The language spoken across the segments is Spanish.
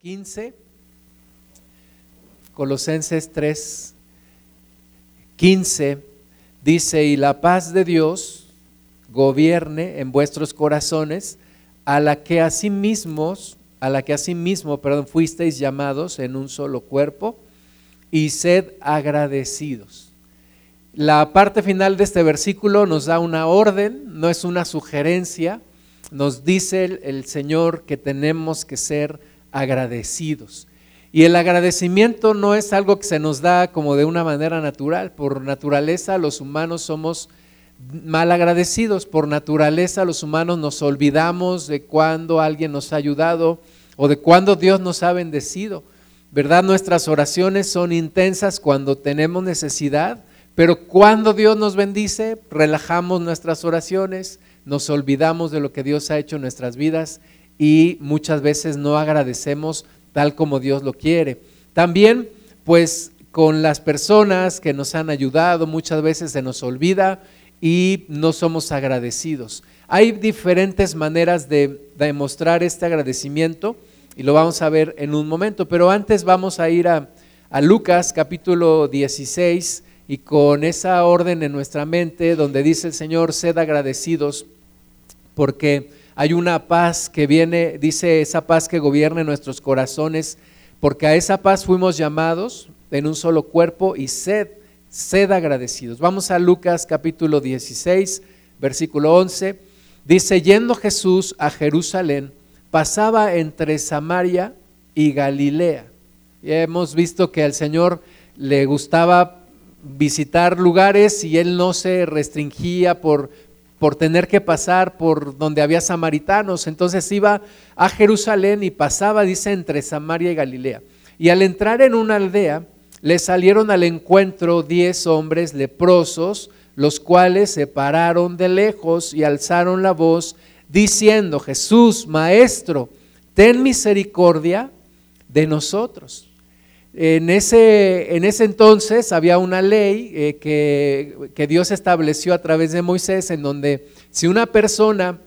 15, Colosenses 3, 15, dice, y la paz de Dios gobierne en vuestros corazones, a la que a la que asimismo, perdón, fuisteis llamados en un solo cuerpo, y sed agradecidos. La parte final de este versículo nos da una orden, no es una sugerencia, nos dice el, el Señor que tenemos que ser agradecidos. Y el agradecimiento no es algo que se nos da como de una manera natural. Por naturaleza los humanos somos mal agradecidos. Por naturaleza los humanos nos olvidamos de cuando alguien nos ha ayudado o de cuando Dios nos ha bendecido. ¿Verdad? Nuestras oraciones son intensas cuando tenemos necesidad, pero cuando Dios nos bendice, relajamos nuestras oraciones, nos olvidamos de lo que Dios ha hecho en nuestras vidas y muchas veces no agradecemos tal como Dios lo quiere. También, pues con las personas que nos han ayudado, muchas veces se nos olvida y no somos agradecidos. Hay diferentes maneras de demostrar este agradecimiento y lo vamos a ver en un momento, pero antes vamos a ir a, Lucas capítulo 16 y con esa orden en nuestra mente donde dice el Señor, sed agradecidos porque hay una paz que viene, dice esa paz que gobierne nuestros corazones, porque a esa paz fuimos llamados en un solo cuerpo y sed, sed agradecidos. Vamos a Lucas capítulo 16, versículo 11. Dice, yendo Jesús a Jerusalén, pasaba entre Samaria y Galilea. Y hemos visto que al Señor le gustaba visitar lugares y él no se restringía por por tener que pasar por donde había samaritanos. Entonces iba a Jerusalén y pasaba, dice, entre Samaria y Galilea. Y al entrar en una aldea, le salieron al encuentro diez hombres leprosos, los cuales se pararon de lejos y alzaron la voz, diciendo, Jesús, Maestro, ten misericordia de nosotros. En ese, en ese entonces había una ley eh, que, que, Dios estableció a través de Moisés en donde si una persona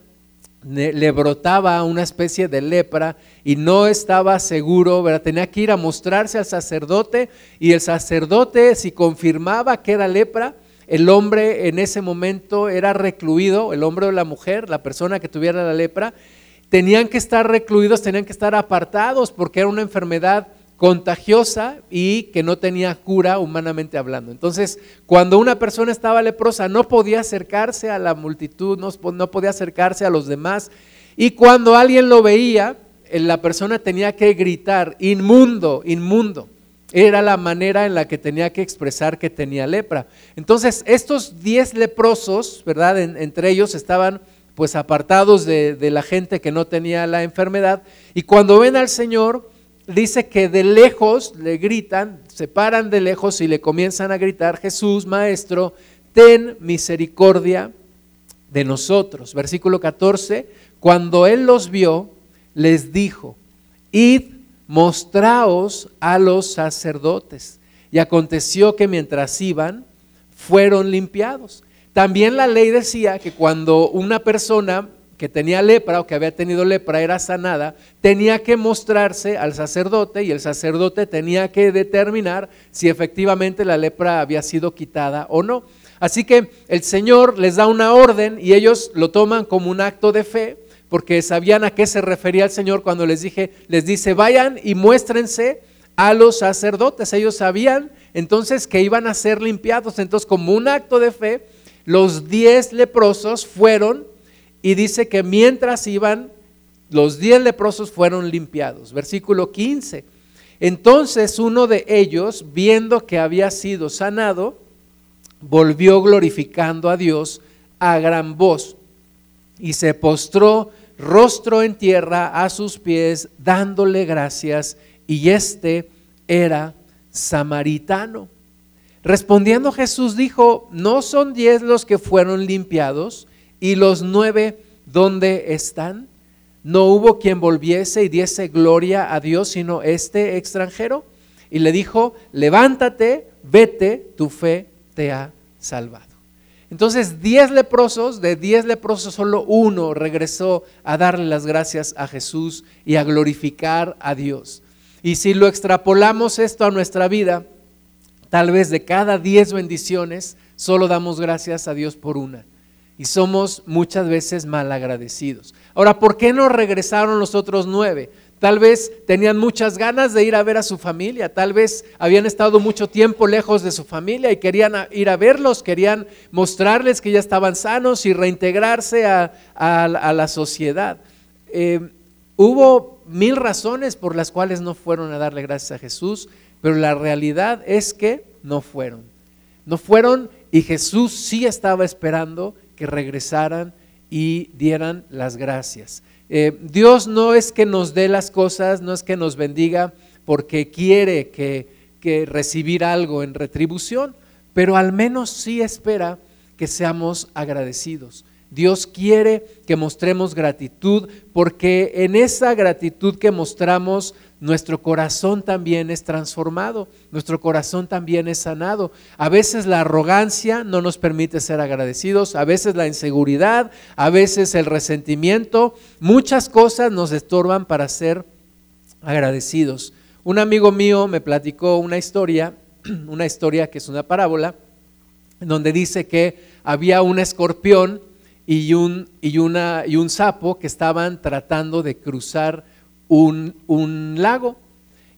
le brotaba una especie de lepra y no estaba seguro, tenía que ir a mostrarse al sacerdote y el sacerdote si confirmaba que era lepra, el hombre en ese momento era recluido, el hombre o la mujer, la persona que tuviera la lepra, tenían que estar recluidos, tenían que estar apartados porque era una enfermedad contagiosa y que no tenía cura humanamente hablando. Entonces, cuando una persona estaba leprosa, no podía acercarse a la multitud, no, podía acercarse a los demás. Y cuando alguien lo veía, eh, la persona tenía que gritar, inmundo, inmundo. Era la manera en la que tenía que expresar que tenía lepra. Entonces, estos diez leprosos, ¿verdad? entre ellos estaban pues apartados de la gente que no tenía la enfermedad. Y cuando ven al Señor, dice que de lejos le gritan, se paran de lejos y le comienzan a gritar, Jesús, Maestro, ten misericordia de nosotros. Versículo 14, cuando él los vio, les dijo, id, mostraos a los sacerdotes. Y aconteció que mientras iban, fueron limpiados. También la ley decía que cuando una persona que tenía lepra o que había tenido lepra era sanada, tenía que mostrarse al sacerdote y el sacerdote tenía que determinar si efectivamente la lepra había sido quitada o no. Así que el Señor les da una orden y ellos lo toman como un acto de fe, porque sabían a qué se refería el Señor cuando les dije, les dice, vayan y muéstrense a los sacerdotes. Ellos sabían entonces que iban a ser limpiados. Entonces, como un acto de fe, los diez leprosos fueron y dice que mientras iban, los diez leprosos fueron limpiados. Versículo 15. Entonces uno de ellos, viendo que había sido sanado, volvió glorificando a Dios a gran voz y se postró rostro en tierra a sus pies, dándole gracias, y este era samaritano. Respondiendo Jesús dijo, ¿no son diez los que fueron limpiados? ¿Y los nueve dónde están? No hubo quien volviese y diese gloria a Dios, sino este extranjero. Y le dijo, levántate, vete, tu fe te ha salvado. Entonces, diez leprosos, de diez leprosos solo uno regresó a darle las gracias a Jesús y a glorificar a Dios. Y si lo extrapolamos esto a nuestra vida, tal vez de cada diez bendiciones, solo damos gracias a Dios por una. Y somos muchas veces mal agradecidos. Ahora, ¿por qué no regresaron los otros nueve? Tal vez tenían muchas ganas de ir a ver a su familia, tal vez habían estado mucho tiempo lejos de su familia y querían ir a verlos, querían mostrarles que ya estaban sanos y reintegrarse a, la sociedad. Eh, hubo mil razones por las cuales no fueron a darle gracias a Jesús, pero la realidad es que no fueron. No fueron y Jesús sí estaba esperando que regresaran y dieran las gracias. Eh, Dios no es que nos dé las cosas, no es que nos bendiga porque quiere que, que recibir algo en retribución, pero al menos sí espera que seamos agradecidos. Dios quiere que mostremos gratitud porque en esa gratitud que mostramos nuestro corazón también es transformado, nuestro corazón también es sanado. A veces la arrogancia no nos permite ser agradecidos, a veces la inseguridad, a veces el resentimiento, muchas cosas nos estorban para ser agradecidos. Un amigo mío me platicó una historia, una historia que es una parábola, donde dice que había un escorpión y un, y una, y un sapo que estaban tratando de cruzar un, lago.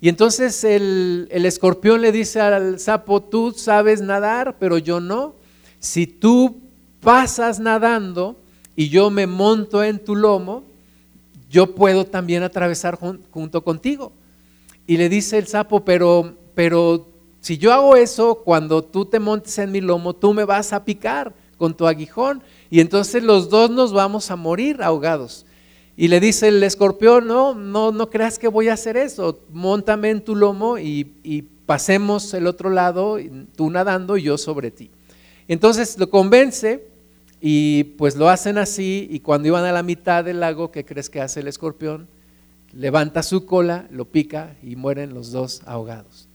Y entonces el, el, escorpión le dice al sapo, tú sabes nadar, pero yo no. Si tú pasas nadando y yo me monto en tu lomo, yo puedo también atravesar junto contigo. Y le dice el sapo, pero, pero si yo hago eso, cuando tú te montes en mi lomo, tú me vas a picar con tu aguijón y entonces los dos nos vamos a morir ahogados. Y le dice el escorpión, no, no, no creas que voy a hacer eso, montame en tu lomo y, y pasemos el otro lado, tú nadando y yo sobre ti. Entonces lo convence y pues lo hacen así y cuando iban a la mitad del lago, ¿qué crees que hace el escorpión? Levanta su cola, lo pica y mueren los dos ahogados.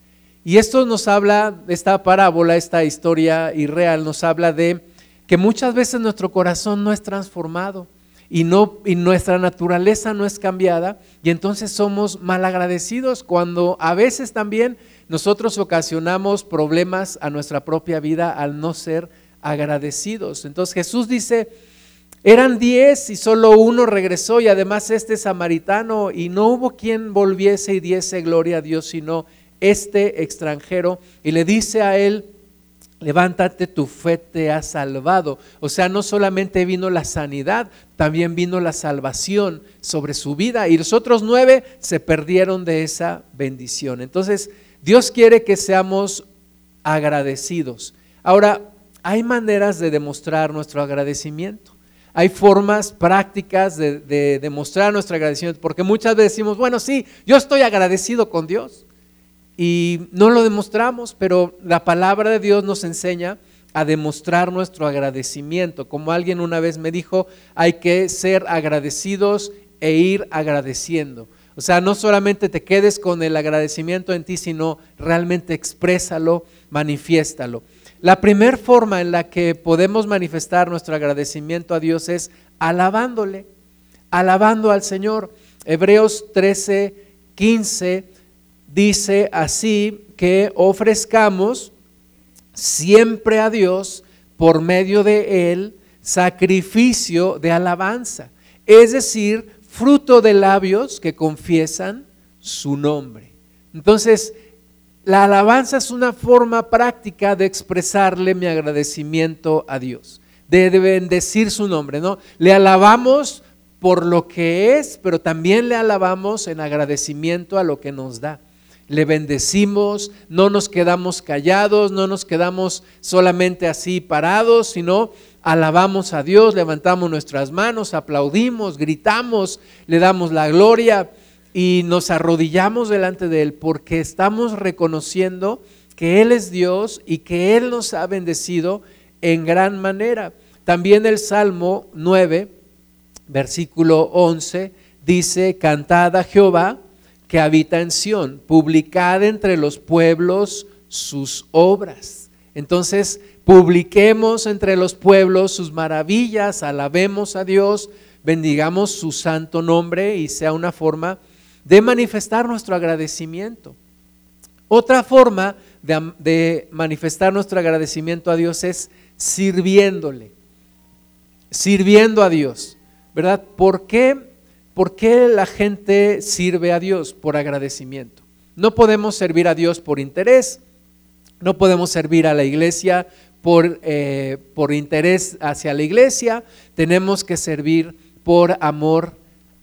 Y esto nos habla, esta parábola, esta historia irreal, nos habla de que muchas veces nuestro corazón no es transformado y, no, y nuestra naturaleza no es cambiada y entonces somos malagradecidos cuando a veces también nosotros ocasionamos problemas a nuestra propia vida al no ser agradecidos. Entonces Jesús dice, eran diez y solo uno regresó y además este samaritano y no hubo quien volviese y diese gloria a Dios sino este extranjero y le dice a él, levántate, tu fe te ha salvado. O sea, no solamente vino la sanidad, también vino la salvación sobre su vida y los otros nueve se perdieron de esa bendición. Entonces, Dios quiere que seamos agradecidos. Ahora, hay maneras de demostrar nuestro agradecimiento. Hay formas prácticas de, de demostrar nuestro agradecimiento, porque muchas veces decimos, bueno, sí, yo estoy agradecido con Dios y no lo demostramos, pero la palabra de Dios nos enseña a demostrar nuestro agradecimiento. Como alguien una vez me dijo, hay que ser agradecidos e ir agradeciendo. O sea, no solamente te quedes con el agradecimiento en ti, sino realmente exprésalo, manifiéstalo. La primera forma en la que podemos manifestar nuestro agradecimiento a Dios es alabándole, alabando al Señor. Hebreos 13, 15 dice así que ofrezcamos siempre a Dios por medio de Él sacrificio de alabanza, es decir, fruto de labios que confiesan su nombre. Entonces, la alabanza es una forma práctica de expresarle mi agradecimiento a Dios, de bendecir su nombre, ¿no? Le alabamos por lo que es, pero también le alabamos en agradecimiento a lo que nos da le bendecimos, no nos quedamos callados, no nos quedamos solamente así parados, sino alabamos a Dios, levantamos nuestras manos, aplaudimos, gritamos, le damos la gloria y nos arrodillamos delante de Él porque estamos reconociendo que Él es Dios y que Él nos ha bendecido en gran manera. También el Salmo 9, versículo 11, dice, cantad a Jehová que habita en Sión, publicad entre los pueblos sus obras. Entonces, publiquemos entre los pueblos sus maravillas, alabemos a Dios, bendigamos su santo nombre y sea una forma de manifestar nuestro agradecimiento. Otra forma de, manifestar nuestro agradecimiento a Dios es sirviéndole, sirviendo a Dios, ¿verdad? ¿Por qué, ¿Por qué la gente sirve a Dios? Por agradecimiento. No podemos servir a Dios por interés, no podemos servir a la iglesia por, eh, por interés hacia la iglesia, tenemos que servir por amor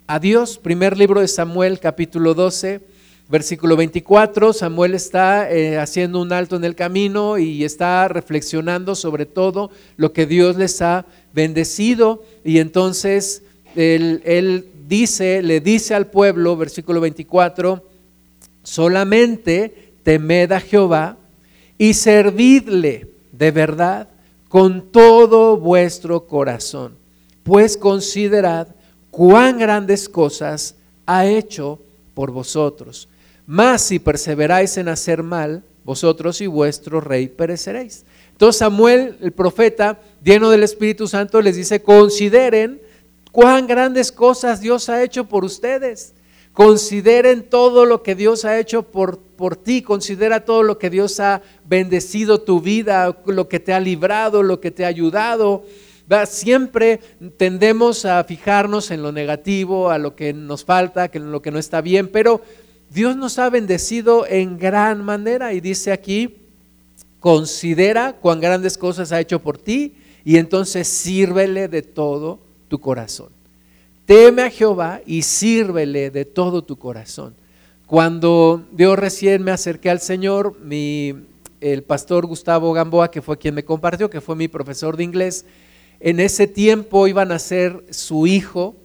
a Dios. Primer libro de Samuel, capítulo 12, versículo 24. Samuel está eh, haciendo un alto en el camino y está reflexionando sobre todo lo que Dios les ha bendecido. Y entonces él, él dice, le dice al pueblo, versículo 24, solamente temed a Jehová y servidle de verdad con todo vuestro corazón, pues considerad cuán grandes cosas ha hecho por vosotros. Mas si perseveráis en hacer mal, vosotros y vuestro rey pereceréis. Entonces Samuel, el profeta, lleno del Espíritu Santo, les dice, consideren cuán grandes cosas Dios ha hecho por ustedes. Consideren todo lo que Dios ha hecho por, por ti, considera todo lo que Dios ha bendecido tu vida, lo que te ha librado, lo que te ha ayudado. Siempre tendemos a fijarnos en lo negativo, a lo que nos falta, en lo que no está bien, pero Dios nos ha bendecido en gran manera y dice aquí, considera cuán grandes cosas ha hecho por ti y entonces sírvele de todo tu corazón. Teme a Jehová y sírvele de todo tu corazón. Cuando yo recién me acerqué al Señor, mi, el pastor Gustavo Gamboa, que fue quien me compartió, que fue mi profesor de inglés, en ese tiempo iban a ser su hijo,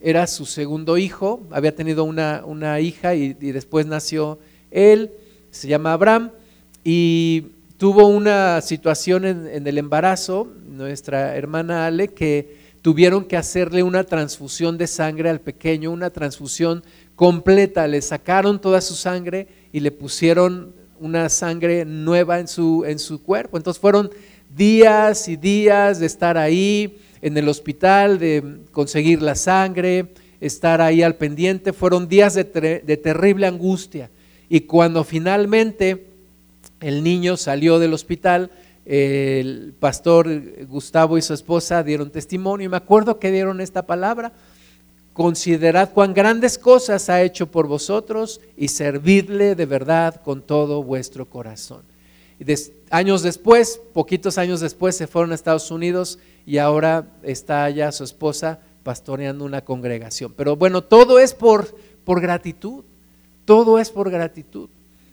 era su segundo hijo, había tenido una, una hija y, después nació él, se llama Abraham, y tuvo una situación en, en el embarazo, nuestra hermana Ale, que tuvieron que hacerle una transfusión de sangre al pequeño, una transfusión completa, le sacaron toda su sangre y le pusieron una sangre nueva en su, en su cuerpo. Entonces fueron días y días de estar ahí en el hospital, de conseguir la sangre, estar ahí al pendiente. Fueron días de, terrible angustia. Y cuando finalmente el niño salió del hospital, el pastor Gustavo y su esposa dieron testimonio. Y me acuerdo que dieron esta palabra, considerad cuán grandes cosas ha hecho por vosotros y servidle de verdad con todo vuestro corazón. Años después, poquitos años después, se fueron a Estados Unidos y ahora está allá su esposa pastoreando una congregación. Pero bueno, todo es por, por gratitud, todo es por gratitud,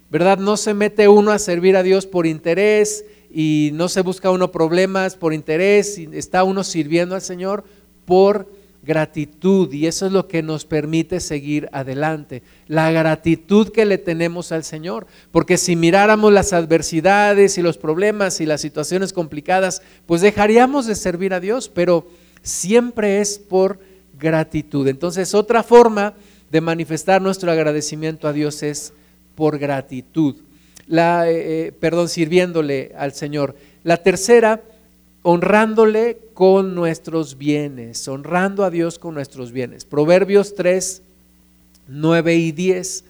¿verdad? No se mete uno a servir a Dios por interés y no se busca uno problemas por interés, está uno sirviendo al Señor por gratitud y eso es lo que nos permite seguir adelante, la gratitud que le tenemos al Señor, porque si miráramos las adversidades y los problemas y las situaciones complicadas, pues dejaríamos de servir a Dios, pero siempre es por gratitud. Entonces, otra forma de manifestar nuestro agradecimiento a Dios es por gratitud, la, eh, eh, perdón, sirviéndole al Señor. La tercera honrándole con nuestros bienes, honrando a Dios con nuestros bienes. Proverbios 3, 9 y 10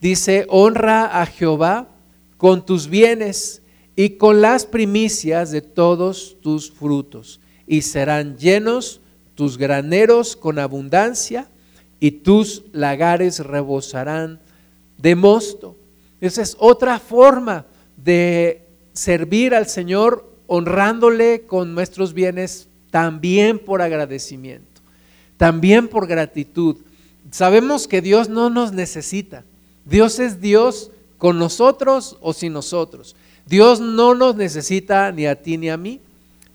dice, honra a Jehová con tus bienes y con las primicias de todos tus frutos, y serán llenos tus graneros con abundancia, y tus lagares rebosarán de mosto. Esa es otra forma de servir al Señor honrándole con nuestros bienes también por agradecimiento, también por gratitud. Sabemos que Dios no nos necesita. Dios es Dios con nosotros o sin nosotros. Dios no nos necesita ni a ti ni a mí,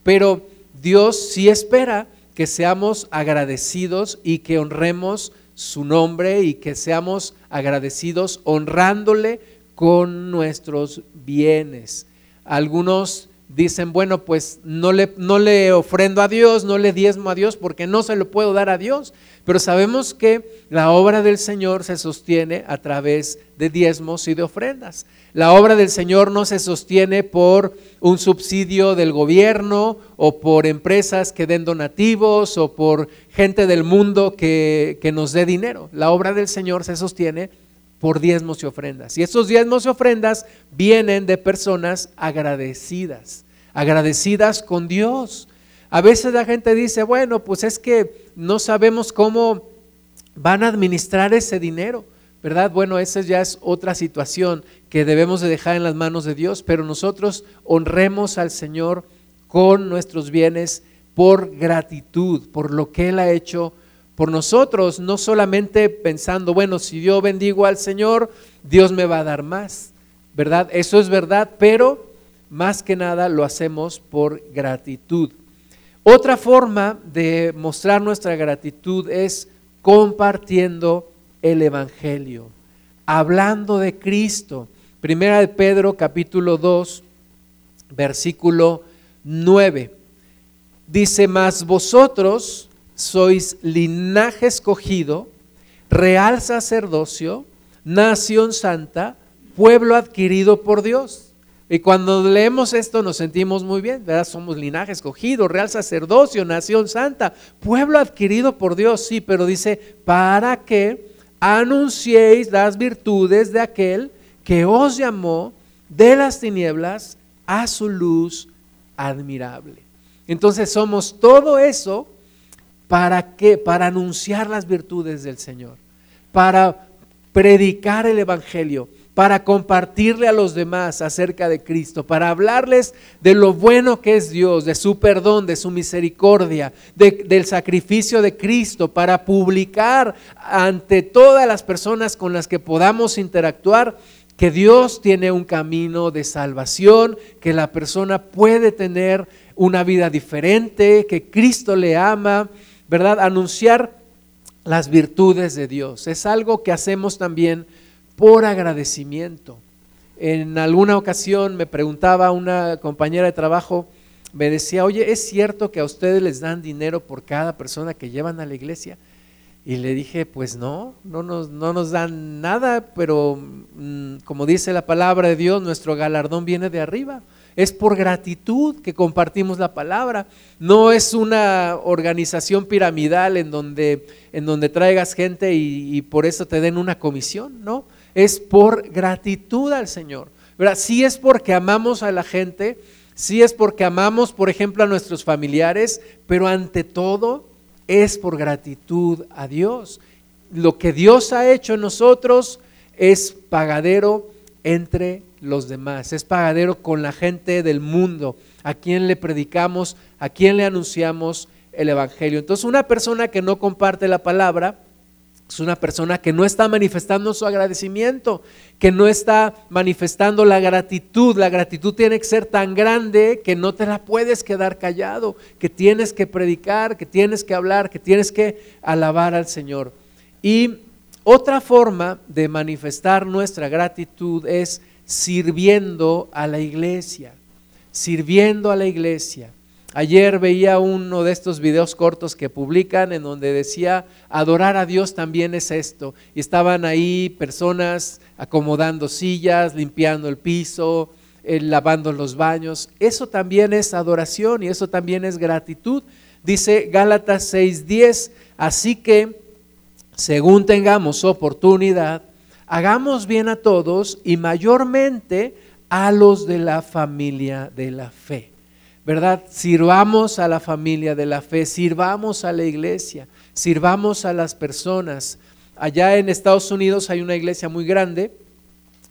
pero Dios sí espera que seamos agradecidos y que honremos su nombre y que seamos agradecidos honrándole con nuestros bienes. Algunos dicen, bueno, pues no le, no le ofrendo a Dios, no le diezmo a Dios porque no se lo puedo dar a Dios. Pero sabemos que la obra del Señor se sostiene a través de diezmos y de ofrendas. La obra del Señor no se sostiene por un subsidio del gobierno o por empresas que den donativos o por gente del mundo que, que nos dé dinero. La obra del Señor se sostiene por diezmos y ofrendas. Y esos diezmos y ofrendas vienen de personas agradecidas, agradecidas con Dios. A veces la gente dice, bueno, pues es que no sabemos cómo van a administrar ese dinero, ¿verdad? Bueno, esa ya es otra situación que debemos de dejar en las manos de Dios, pero nosotros honremos al Señor con nuestros bienes por gratitud, por lo que Él ha hecho por nosotros, no solamente pensando, bueno, si yo bendigo al Señor, Dios me va a dar más, ¿verdad? Eso es verdad, pero más que nada lo hacemos por gratitud. Otra forma de mostrar nuestra gratitud es compartiendo el Evangelio, hablando de Cristo. Primera de Pedro capítulo 2, versículo 9. Dice, más vosotros sois linaje escogido, real sacerdocio, nación santa, pueblo adquirido por Dios. Y cuando leemos esto nos sentimos muy bien, ¿verdad? Somos linaje escogido, real sacerdocio, nación santa, pueblo adquirido por Dios, sí, pero dice, para que anunciéis las virtudes de aquel que os llamó de las tinieblas a su luz admirable. Entonces somos todo eso ¿Para qué? Para anunciar las virtudes del Señor, para predicar el Evangelio, para compartirle a los demás acerca de Cristo, para hablarles de lo bueno que es Dios, de su perdón, de su misericordia, del sacrificio de Cristo, para publicar ante todas las personas con las que podamos interactuar que Dios tiene un camino de salvación, que la persona puede tener una vida diferente, que Cristo le ama, ¿verdad? Anunciar las virtudes de Dios. Es algo que hacemos también por agradecimiento. En alguna ocasión me preguntaba una compañera de trabajo, me decía, oye, ¿es cierto que a ustedes les dan dinero por cada persona que llevan a la iglesia? Y le dije, pues no, no nos, no nos dan nada, pero mm, como dice la palabra de Dios, nuestro galardón viene de arriba es por gratitud que compartimos la palabra. No es una organización piramidal en donde, en donde traigas gente y, por eso te den una comisión, no. Es por gratitud al Señor. Sí es porque amamos a la gente, sí es porque amamos, por ejemplo, a nuestros familiares, pero ante todo es por gratitud a Dios. Lo que Dios ha hecho en nosotros es pagadero entre los demás, es pagadero con la gente del mundo, a quien le predicamos, a quien le anunciamos el Evangelio. Entonces una persona que no comparte la palabra es una persona que no está manifestando su agradecimiento, que no está manifestando la gratitud. La gratitud tiene que ser tan grande que no te la puedes quedar callado, que tienes que predicar, que tienes que hablar, que tienes que alabar al Señor. Y otra forma de manifestar nuestra gratitud es sirviendo a la iglesia, sirviendo a la iglesia. Ayer veía uno de estos videos cortos que publican en donde decía, adorar a Dios también es esto. Y estaban ahí personas acomodando sillas, limpiando el piso, eh, lavando los baños. Eso también es adoración y eso también es gratitud. Dice Gálatas 6:10, así que según tengamos oportunidad, hagamos bien a todos y mayormente a los de la familia de la fe. ¿Verdad? Sirvamos a la familia de la fe, sirvamos a la iglesia, sirvamos a las personas. Allá en Estados Unidos hay una iglesia muy grande,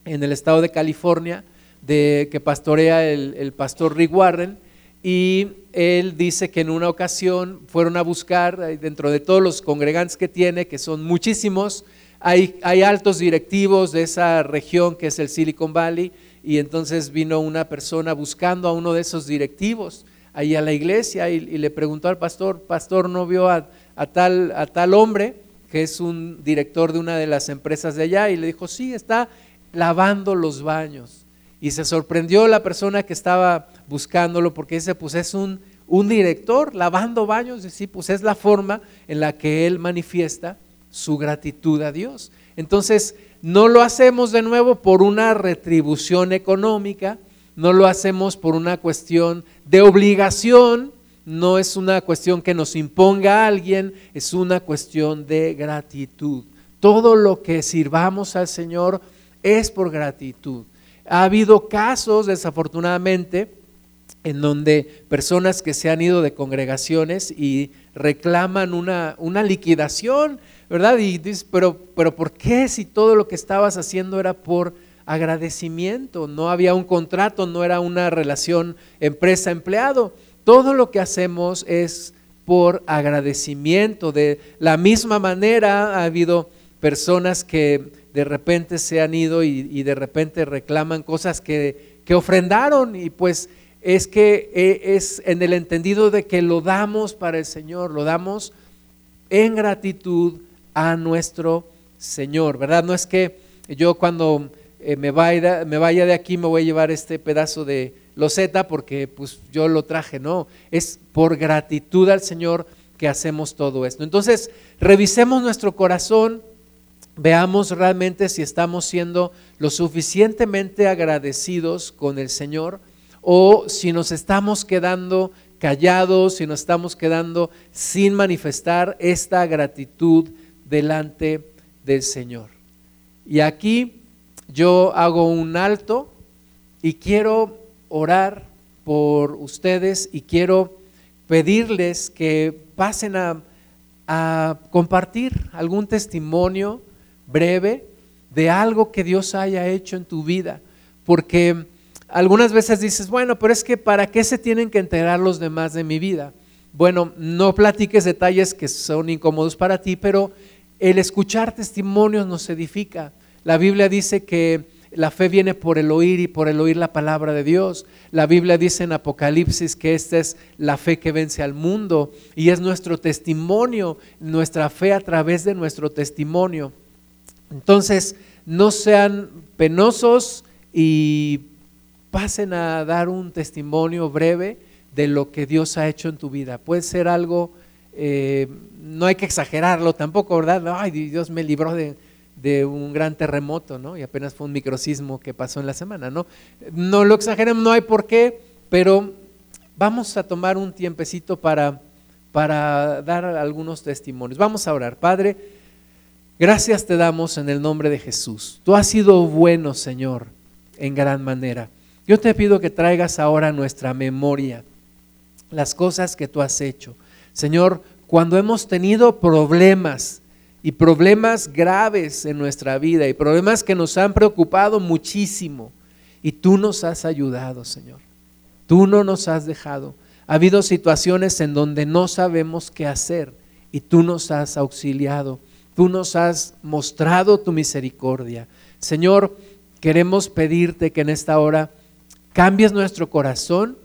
en el estado de California, de, que pastorea el, el pastor Rick Warren, y él dice que en una ocasión fueron a buscar, dentro de todos los congregantes que tiene, que son muchísimos, hay, altos directivos de esa región que es el Silicon Valley y entonces vino una persona buscando a uno de esos directivos ahí a la iglesia y, le preguntó al pastor, pastor, ¿no vio a, tal, a tal hombre que es un director de una de las empresas de allá? Y le dijo, sí, está lavando los baños. Y se sorprendió la persona que estaba buscándolo porque dice, pues es un, director lavando baños, y sí, pues es la forma en la que él manifiesta su gratitud a Dios. Entonces, no lo hacemos de nuevo por una retribución económica, no lo hacemos por una cuestión de obligación, no es una cuestión que nos imponga alguien, es una cuestión de gratitud. Todo lo que sirvamos al Señor es por gratitud. Ha habido casos, desafortunadamente, en donde personas que se han ido de congregaciones y reclaman una, una liquidación, ¿verdad? Y dices, pero, pero ¿por qué si todo lo que estabas haciendo era por agradecimiento? No había un contrato, no era una relación empresa-empleado. Todo lo que hacemos es por agradecimiento. De la misma manera ha habido personas que de repente se han ido y, de repente reclaman cosas que, que, ofrendaron y pues es que e, es en el entendido de que lo damos para el Señor, lo damos en gratitud a nuestro Señor, ¿verdad? No es que yo cuando eh, me, vaya, me vaya de aquí me voy a llevar este pedazo de loseta porque pues yo lo traje, no, es por gratitud al Señor que hacemos todo esto. Entonces, revisemos nuestro corazón, veamos realmente si estamos siendo lo suficientemente agradecidos con el Señor o si nos estamos quedando callados, si nos estamos quedando sin manifestar esta gratitud delante del Señor. Y aquí yo hago un alto y quiero orar por ustedes y quiero pedirles que pasen a, compartir algún testimonio breve de algo que Dios haya hecho en tu vida, porque algunas veces dices, bueno, pero es que ¿para qué se tienen que enterar los demás de mi vida? Bueno, no platiques detalles que son incómodos para ti, pero el escuchar testimonios nos edifica. La Biblia dice que la fe viene por el oír y por el oír la palabra de Dios. La Biblia dice en Apocalipsis que esta es la fe que vence al mundo y es nuestro testimonio, nuestra fe a través de nuestro testimonio. Entonces, no sean penosos y pasen a dar un testimonio breve de lo que Dios ha hecho en tu vida. Puede ser algo, eh, no hay que exagerarlo tampoco, ¿verdad? Ay, Dios me libró de, un gran terremoto, ¿no? Y apenas fue un microsismo que pasó en la semana, ¿no? No lo exageremos, no hay por qué, pero vamos a tomar un tiempecito para, para dar algunos testimonios. Vamos a orar. Padre, Gracias te damos en el nombre de Jesús. Tú has sido bueno, Señor, en gran manera. Yo te pido que traigas ahora a nuestra memoria las cosas que tú has hecho. Señor, cuando hemos tenido problemas y problemas graves en nuestra vida y problemas que nos han preocupado muchísimo y tú nos has ayudado, Señor. Tú no nos has dejado. Ha habido situaciones en donde no sabemos qué hacer y tú nos has auxiliado. Tú nos has mostrado tu misericordia. Señor, queremos pedirte que en esta hora cambies nuestro corazón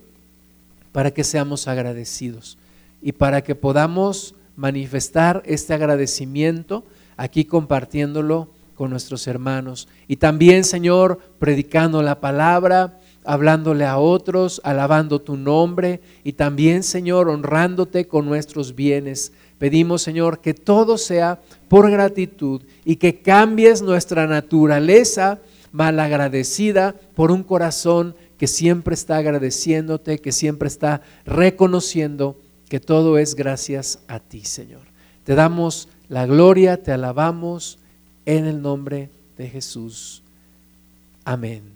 para que seamos agradecidos y para que podamos manifestar este agradecimiento aquí compartiéndolo con nuestros hermanos. Y también, Señor, predicando la palabra, hablándole a otros, alabando tu nombre y también, Señor, honrándote con nuestros bienes. Pedimos, Señor, que todo sea por gratitud y que cambies nuestra naturaleza malagradecida por un corazón que siempre está agradeciéndote, que siempre está reconociendo que todo es gracias a ti, Señor. Te damos la gloria, te alabamos en el nombre de Jesús. Amén.